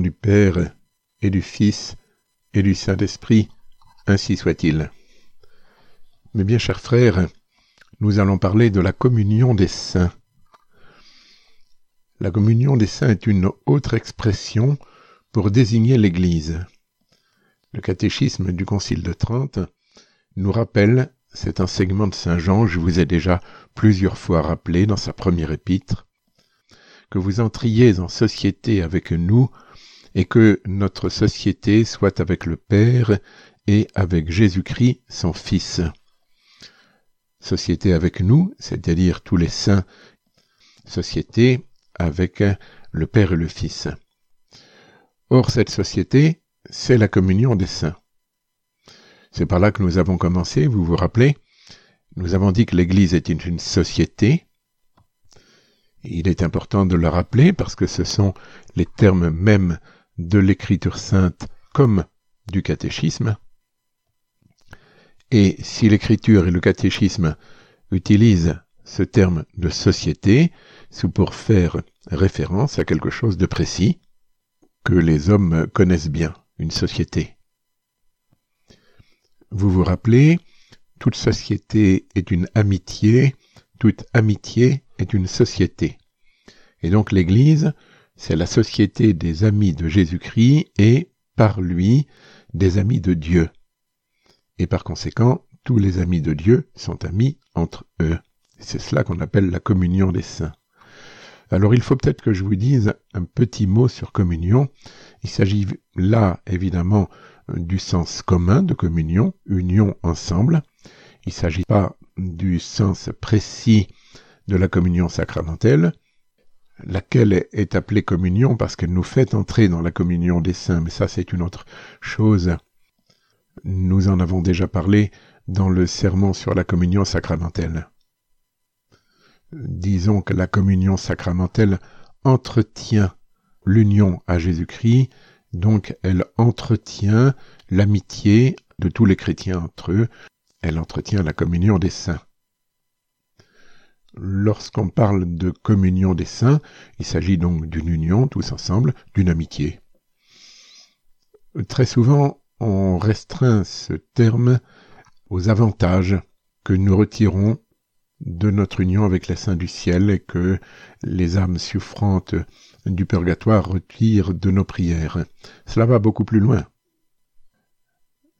du Père, et du Fils, et du Saint-Esprit, ainsi soit-il. Mes bien chers frères, nous allons parler de la communion des saints. La communion des saints est une autre expression pour désigner l'Église. Le catéchisme du Concile de Trente nous rappelle cet enseignement de Saint Jean, je vous ai déjà plusieurs fois rappelé dans sa première épître, que vous entriez en société avec nous et que notre société soit avec le Père et avec Jésus-Christ, son Fils. Société avec nous, c'est-à-dire tous les saints, société avec le Père et le Fils. Or, cette société, c'est la communion des saints. C'est par là que nous avons commencé, vous vous rappelez Nous avons dit que l'Église est une société. Il est important de le rappeler parce que ce sont les termes mêmes de l'Écriture sainte comme du catéchisme. Et si l'Écriture et le catéchisme utilisent ce terme de société, c'est pour faire référence à quelque chose de précis que les hommes connaissent bien, une société. Vous vous rappelez, toute société est une amitié, toute amitié est une société. Et donc l'Église, c'est la société des amis de Jésus-Christ et, par lui, des amis de Dieu. Et par conséquent, tous les amis de Dieu sont amis entre eux. C'est cela qu'on appelle la communion des saints. Alors il faut peut-être que je vous dise un petit mot sur communion. Il s'agit là évidemment du sens commun de communion, union ensemble. Il ne s'agit pas du sens précis de la communion sacramentelle, laquelle est appelée communion parce qu'elle nous fait entrer dans la communion des saints, mais ça c'est une autre chose. Nous en avons déjà parlé dans le sermon sur la communion sacramentelle. Disons que la communion sacramentelle entretient l'union à Jésus-Christ donc elle entretient l'amitié de tous les chrétiens entre eux, elle entretient la communion des saints. Lorsqu'on parle de communion des saints, il s'agit donc d'une union tous ensemble, d'une amitié. Très souvent, on restreint ce terme aux avantages que nous retirons de notre union avec les saints du ciel et que les âmes souffrantes du purgatoire retire de nos prières. Cela va beaucoup plus loin.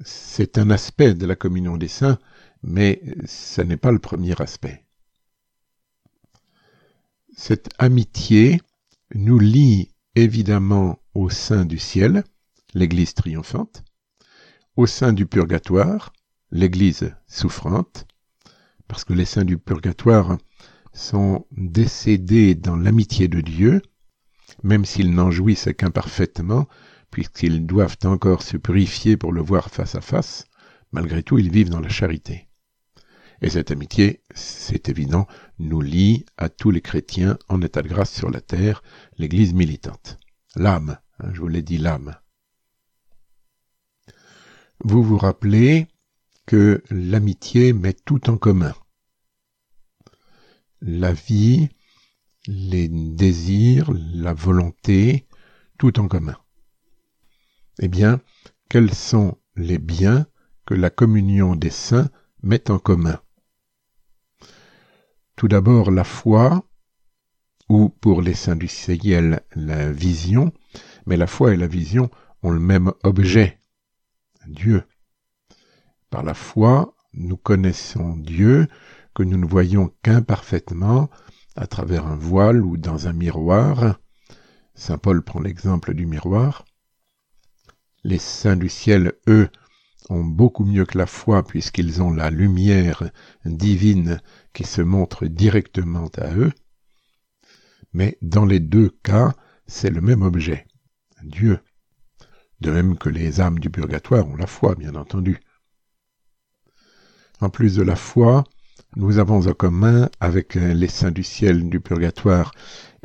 C'est un aspect de la communion des saints, mais ce n'est pas le premier aspect. Cette amitié nous lie évidemment au sein du ciel, l'Église triomphante, au sein du purgatoire, l'Église souffrante, parce que les saints du purgatoire sont décédés dans l'amitié de Dieu, même s'ils n'en jouissent qu'imparfaitement, puisqu'ils doivent encore se purifier pour le voir face à face, malgré tout ils vivent dans la charité. Et cette amitié, c'est évident, nous lie à tous les chrétiens en état de grâce sur la terre, l'Église militante. L'âme, hein, je vous l'ai dit, l'âme. Vous vous rappelez que l'amitié met tout en commun. La vie, les désirs, la volonté, tout en commun. Eh bien, quels sont les biens que la communion des saints met en commun? Tout d'abord la foi, ou pour les saints du ciel la vision, mais la foi et la vision ont le même objet, Dieu. Par la foi, nous connaissons Dieu que nous ne voyons qu'imparfaitement, à travers un voile ou dans un miroir. Saint Paul prend l'exemple du miroir. Les saints du ciel, eux, ont beaucoup mieux que la foi puisqu'ils ont la lumière divine qui se montre directement à eux. Mais dans les deux cas, c'est le même objet, Dieu. De même que les âmes du purgatoire ont la foi, bien entendu. En plus de la foi, nous avons en commun avec les saints du ciel, du purgatoire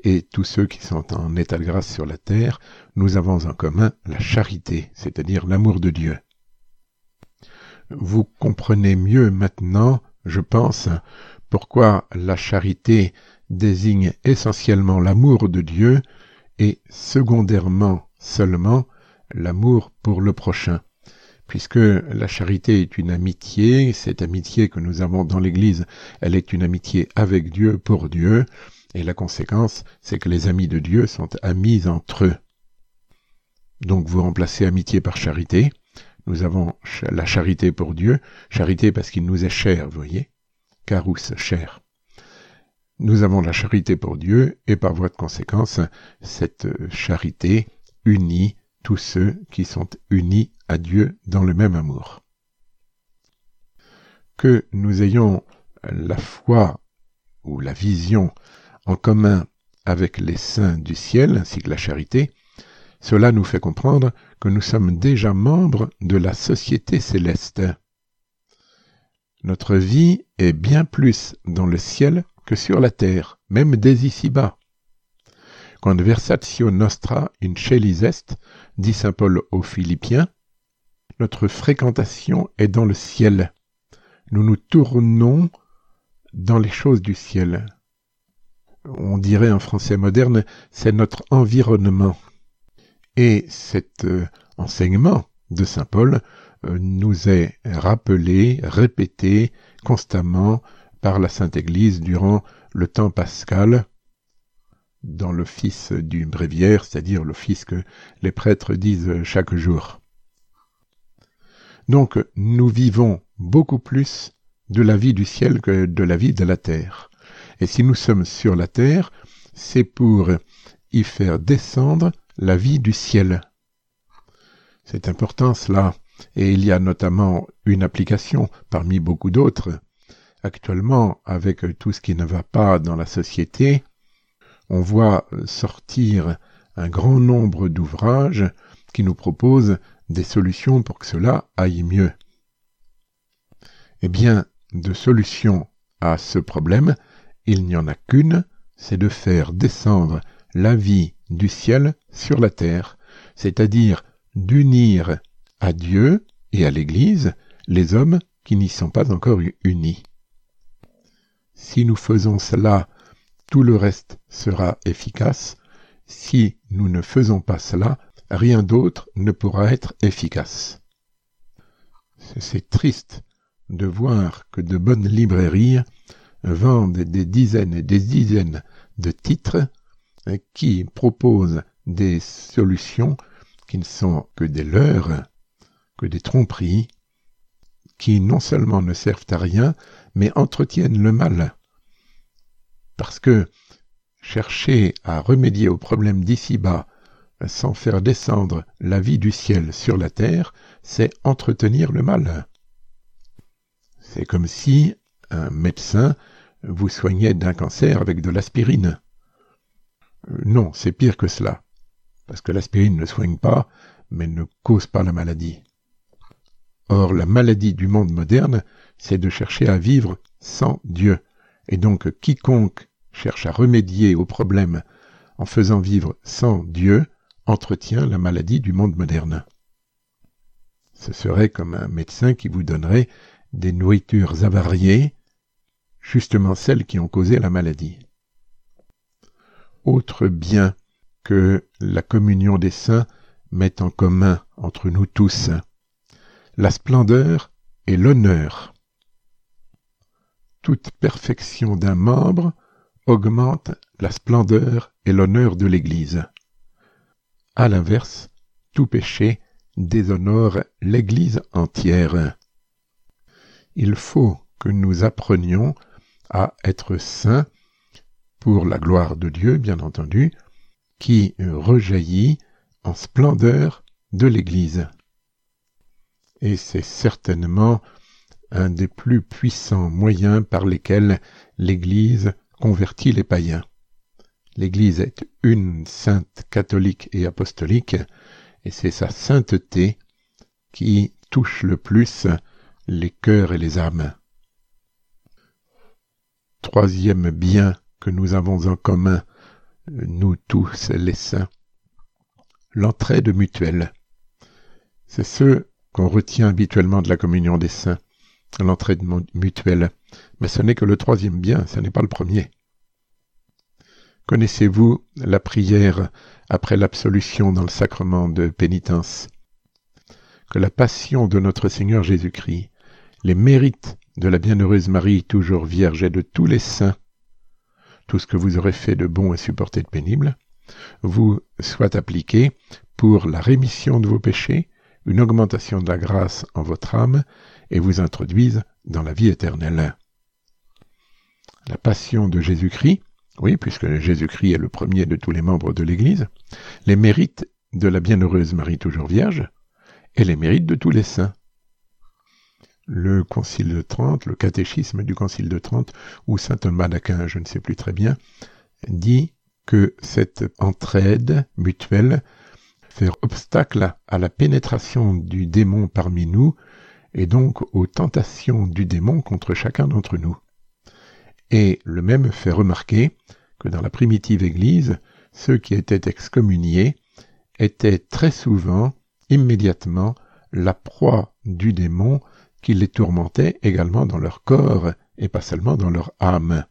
et tous ceux qui sont en état de grâce sur la terre, nous avons en commun la charité, c'est-à-dire l'amour de Dieu. Vous comprenez mieux maintenant, je pense, pourquoi la charité désigne essentiellement l'amour de Dieu et secondairement seulement l'amour pour le prochain. Puisque la charité est une amitié, cette amitié que nous avons dans l'Église, elle est une amitié avec Dieu, pour Dieu, et la conséquence, c'est que les amis de Dieu sont amis entre eux. Donc vous remplacez amitié par charité. Nous avons la charité pour Dieu, charité parce qu'il nous est cher, voyez, carous, cher. Nous avons la charité pour Dieu et par voie de conséquence, cette charité unit tous ceux qui sont unis à Dieu dans le même amour. Que nous ayons la foi ou la vision en commun avec les saints du ciel ainsi que la charité, cela nous fait comprendre que nous sommes déjà membres de la société céleste. Notre vie est bien plus dans le ciel que sur la terre, même dès ici-bas. Quand versatio nostra in celis dit saint Paul aux Philippiens, notre fréquentation est dans le ciel. Nous nous tournons dans les choses du ciel. On dirait en français moderne, c'est notre environnement. Et cet euh, enseignement de saint Paul euh, nous est rappelé, répété constamment par la Sainte Église durant le temps pascal, dans l'office du bréviaire, c'est-à-dire l'office que les prêtres disent chaque jour. Donc nous vivons beaucoup plus de la vie du ciel que de la vie de la terre. Et si nous sommes sur la terre, c'est pour y faire descendre la vie du ciel. C'est important cela, et il y a notamment une application parmi beaucoup d'autres Actuellement, avec tout ce qui ne va pas dans la société, on voit sortir un grand nombre d'ouvrages qui nous proposent des solutions pour que cela aille mieux. Eh bien, de solution à ce problème, il n'y en a qu'une, c'est de faire descendre la vie du ciel sur la terre, c'est-à-dire d'unir à Dieu et à l'Église les hommes qui n'y sont pas encore unis. Si nous faisons cela, tout le reste sera efficace. Si nous ne faisons pas cela, rien d'autre ne pourra être efficace. C'est triste de voir que de bonnes librairies vendent des dizaines et des dizaines de titres qui proposent des solutions qui ne sont que des leurres, que des tromperies, qui non seulement ne servent à rien, mais entretiennent le mal. Parce que chercher à remédier aux problèmes d'ici-bas sans faire descendre la vie du ciel sur la terre, c'est entretenir le mal. C'est comme si un médecin vous soignait d'un cancer avec de l'aspirine. Non, c'est pire que cela, parce que l'aspirine ne soigne pas, mais ne cause pas la maladie. Or, la maladie du monde moderne, c'est de chercher à vivre sans Dieu. Et donc, quiconque cherche à remédier au problème en faisant vivre sans Dieu entretient la maladie du monde moderne. Ce serait comme un médecin qui vous donnerait des nourritures avariées, justement celles qui ont causé la maladie. Autre bien que la communion des saints met en commun entre nous tous, la splendeur et l'honneur. Toute perfection d'un membre augmente la splendeur et l'honneur de l'Église. À l'inverse, tout péché déshonore l'Église entière. Il faut que nous apprenions à être saints pour la gloire de Dieu, bien entendu, qui rejaillit en splendeur de l'Église et c'est certainement un des plus puissants moyens par lesquels l'Église convertit les païens. L'Église est une sainte catholique et apostolique, et c'est sa sainteté qui touche le plus les cœurs et les âmes. Troisième bien que nous avons en commun, nous tous les saints, l'entraide mutuelle. C'est ce qu'on retient habituellement de la communion des saints, l'entraide mutuelle. Mais ce n'est que le troisième bien, ce n'est pas le premier. Connaissez-vous la prière après l'absolution dans le sacrement de pénitence? Que la passion de notre Seigneur Jésus-Christ, les mérites de la bienheureuse Marie, toujours vierge, et de tous les saints, tout ce que vous aurez fait de bon et supporté de pénible, vous soit appliqué pour la rémission de vos péchés, une augmentation de la grâce en votre âme, et vous introduise dans la vie éternelle. La passion de Jésus-Christ, oui, puisque Jésus-Christ est le premier de tous les membres de l'Église, les mérites de la bienheureuse Marie toujours Vierge, et les mérites de tous les saints. Le Concile de Trente, le catéchisme du Concile de Trente, ou saint Thomas d'Aquin, je ne sais plus très bien, dit que cette entraide mutuelle fait obstacle à la pénétration du démon parmi nous et donc aux tentations du démon contre chacun d'entre nous. Et le même fait remarquer que dans la primitive Église, ceux qui étaient excommuniés étaient très souvent, immédiatement, la proie du démon qui les tourmentait également dans leur corps et pas seulement dans leur âme.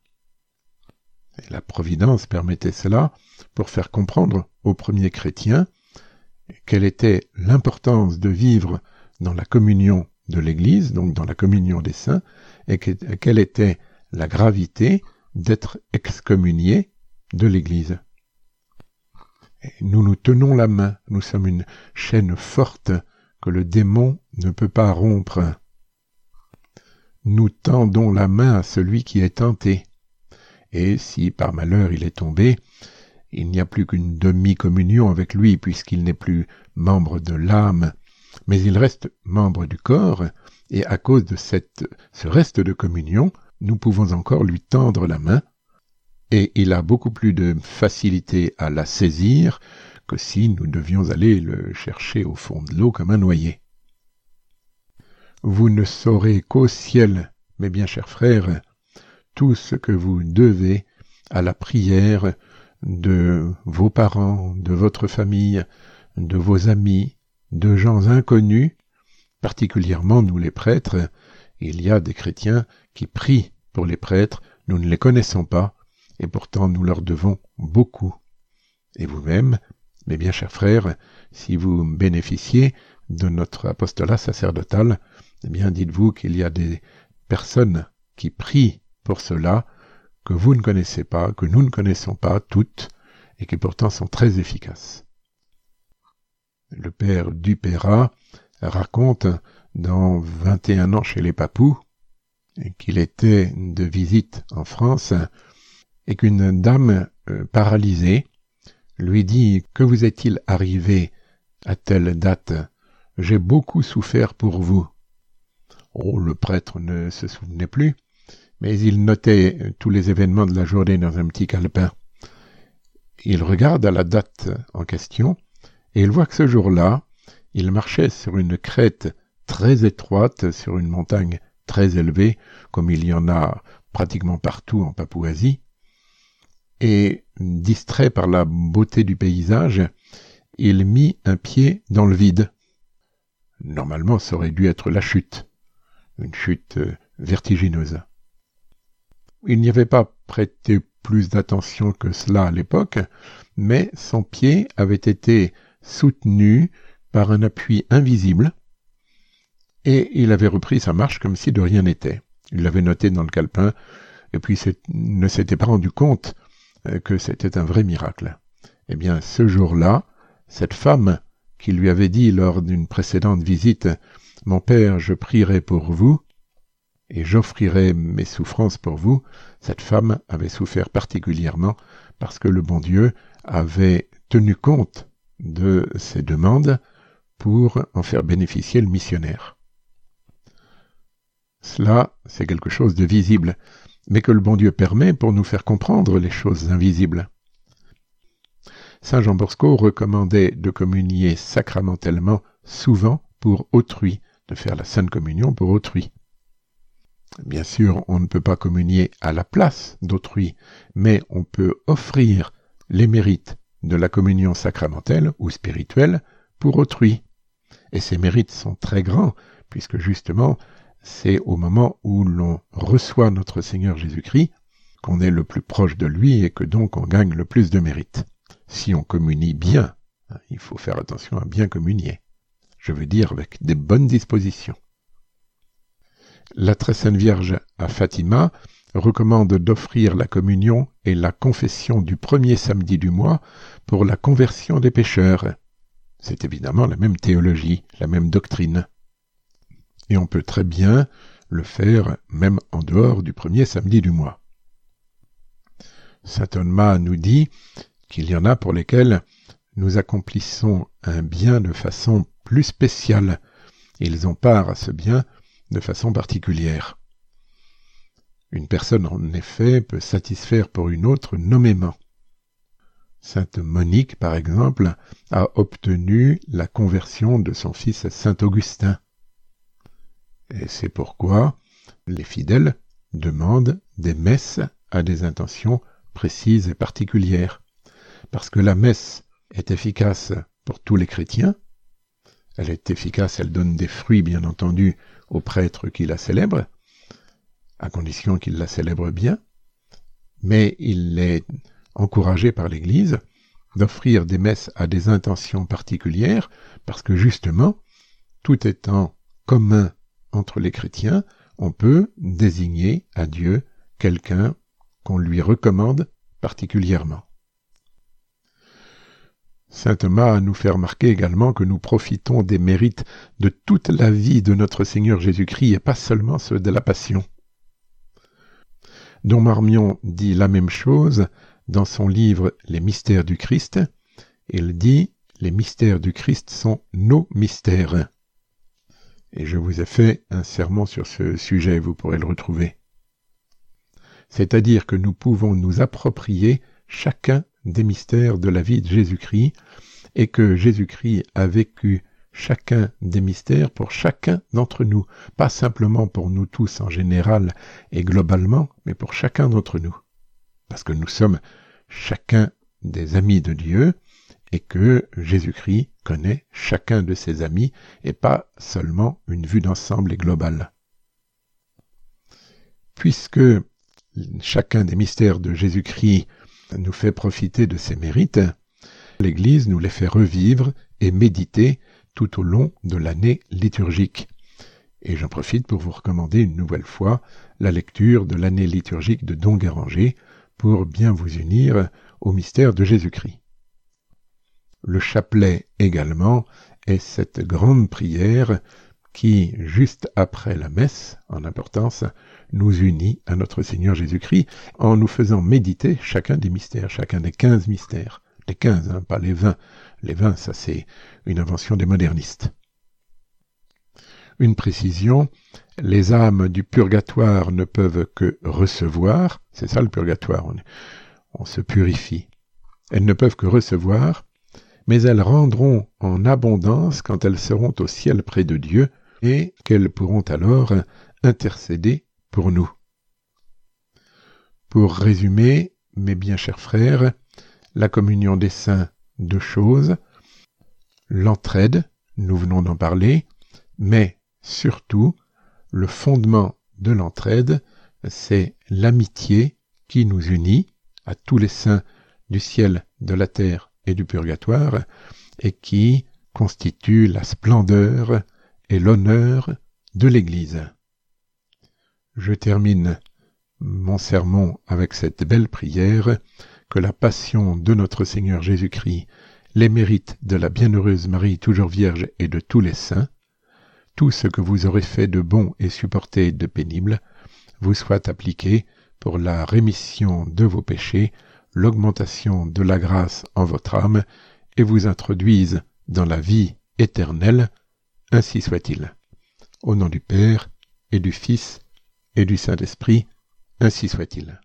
La Providence permettait cela pour faire comprendre aux premiers chrétiens quelle était l'importance de vivre dans la communion de l'Église, donc dans la communion des saints, et quelle était la gravité d'être excommunié de l'Église. Nous nous tenons la main, nous sommes une chaîne forte que le démon ne peut pas rompre. Nous tendons la main à celui qui est tenté et si par malheur il est tombé, il n'y a plus qu'une demi-communion avec lui puisqu'il n'est plus membre de l'âme, mais il reste membre du corps, et à cause de ce reste de communion, nous pouvons encore lui tendre la main, et il a beaucoup plus de facilité à la saisir que si nous devions aller le chercher au fond de l'eau comme un noyer. Vous ne saurez qu'au ciel, mes bien chers frères, tout ce que vous devez à la prière de vos parents, de votre famille, de vos amis, de gens inconnus, particulièrement nous les prêtres. Il y a des chrétiens qui prient pour les prêtres, nous ne les connaissons pas, et pourtant nous leur devons beaucoup. Et vous-même, mes bien chers frères, si vous bénéficiez de notre apostolat sacerdotal, eh bien dites-vous qu'il y a des personnes qui prient pour cela que vous ne connaissez pas, que nous ne connaissons pas toutes, et qui pourtant sont très efficaces. Le père Dupéra raconte dans 21 ans chez les Papous qu'il était de visite en France et qu'une dame euh, paralysée lui dit Que vous est-il arrivé à telle date? J'ai beaucoup souffert pour vous. Oh, le prêtre ne se souvenait plus, mais il notait tous les événements de la journée dans un petit calepin. Il regarde à la date en question, et il voit que ce jour-là, il marchait sur une crête très étroite, sur une montagne très élevée, comme il y en a pratiquement partout en Papouasie, et distrait par la beauté du paysage, il mit un pied dans le vide. Normalement, ça aurait dû être la chute, une chute vertigineuse. Il n'y avait pas prêté plus d'attention que cela à l'époque, mais son pied avait été soutenu par un appui invisible, et il avait repris sa marche comme si de rien n'était. Il l'avait noté dans le calepin, et puis ne s'était pas rendu compte euh, que c'était un vrai miracle. Eh bien, ce jour-là, cette femme qui lui avait dit lors d'une précédente visite Mon père, je prierai pour vous, et j'offrirai mes souffrances pour vous, cette femme avait souffert particulièrement parce que le bon Dieu avait tenu compte de ses demandes pour en faire bénéficier le missionnaire. Cela, c'est quelque chose de visible, mais que le bon Dieu permet pour nous faire comprendre les choses invisibles. Saint Jean Bosco recommandait de communier sacramentellement souvent pour autrui, de faire la Sainte Communion pour autrui. Bien sûr, on ne peut pas communier à la place d'autrui, mais on peut offrir les mérites de la communion sacramentelle ou spirituelle pour autrui. Et ces mérites sont très grands, puisque justement, c'est au moment où l'on reçoit notre Seigneur Jésus-Christ qu'on est le plus proche de lui et que donc on gagne le plus de mérite. Si on communie bien, hein, il faut faire attention à bien communier. Je veux dire avec des bonnes dispositions. La très sainte Vierge à Fatima recommande d'offrir la communion et la confession du premier samedi du mois pour la conversion des pécheurs. C'est évidemment la même théologie, la même doctrine. Et on peut très bien le faire même en dehors du premier samedi du mois. Saint Thomas nous dit qu'il y en a pour lesquels nous accomplissons un bien de façon plus spéciale. Ils ont part à ce bien de façon particulière. Une personne, en effet, peut satisfaire pour une autre nommément. Sainte Monique, par exemple, a obtenu la conversion de son fils Saint Augustin. Et c'est pourquoi les fidèles demandent des messes à des intentions précises et particulières. Parce que la messe est efficace pour tous les chrétiens, elle est efficace, elle donne des fruits, bien entendu, aux prêtres qui la célèbrent, à condition qu'ils la célèbrent bien, mais il est encouragé par l'Église d'offrir des messes à des intentions particulières, parce que justement, tout étant commun entre les chrétiens, on peut désigner à Dieu quelqu'un qu'on lui recommande particulièrement. Saint Thomas nous fait remarquer également que nous profitons des mérites de toute la vie de notre Seigneur Jésus-Christ et pas seulement ceux de la Passion. Don Marmion dit la même chose dans son livre Les mystères du Christ. Il dit Les mystères du Christ sont nos mystères. Et je vous ai fait un sermon sur ce sujet, vous pourrez le retrouver. C'est-à-dire que nous pouvons nous approprier chacun des mystères de la vie de Jésus-Christ et que Jésus-Christ a vécu chacun des mystères pour chacun d'entre nous, pas simplement pour nous tous en général et globalement, mais pour chacun d'entre nous. Parce que nous sommes chacun des amis de Dieu et que Jésus-Christ connaît chacun de ses amis et pas seulement une vue d'ensemble et globale. Puisque chacun des mystères de Jésus-Christ nous fait profiter de ses mérites, l'Église nous les fait revivre et méditer tout au long de l'année liturgique. Et j'en profite pour vous recommander une nouvelle fois la lecture de l'année liturgique de Don Guéranger pour bien vous unir au mystère de Jésus-Christ. Le chapelet également est cette grande prière qui, juste après la messe, en importance, nous unit à notre Seigneur Jésus-Christ en nous faisant méditer chacun des mystères, chacun des quinze mystères. Les quinze, hein, pas les vingt. Les vingt, ça c'est une invention des modernistes. Une précision, les âmes du purgatoire ne peuvent que recevoir, c'est ça le purgatoire, on, on se purifie. Elles ne peuvent que recevoir, mais elles rendront en abondance quand elles seront au ciel près de Dieu, et qu'elles pourront alors intercéder pour nous. Pour résumer, mes bien chers frères, la communion des saints, deux choses, l'entraide, nous venons d'en parler, mais surtout, le fondement de l'entraide, c'est l'amitié qui nous unit à tous les saints du ciel, de la terre et du purgatoire, et qui constitue la splendeur et l'honneur de l'Église. Je termine mon sermon avec cette belle prière, que la passion de notre Seigneur Jésus-Christ, les mérites de la bienheureuse Marie toujours Vierge et de tous les saints, tout ce que vous aurez fait de bon et supporté de pénible, vous soit appliqué pour la rémission de vos péchés, l'augmentation de la grâce en votre âme, et vous introduise dans la vie éternelle, ainsi soit-il. Au nom du Père, et du Fils, et du Saint-Esprit, ainsi soit-il.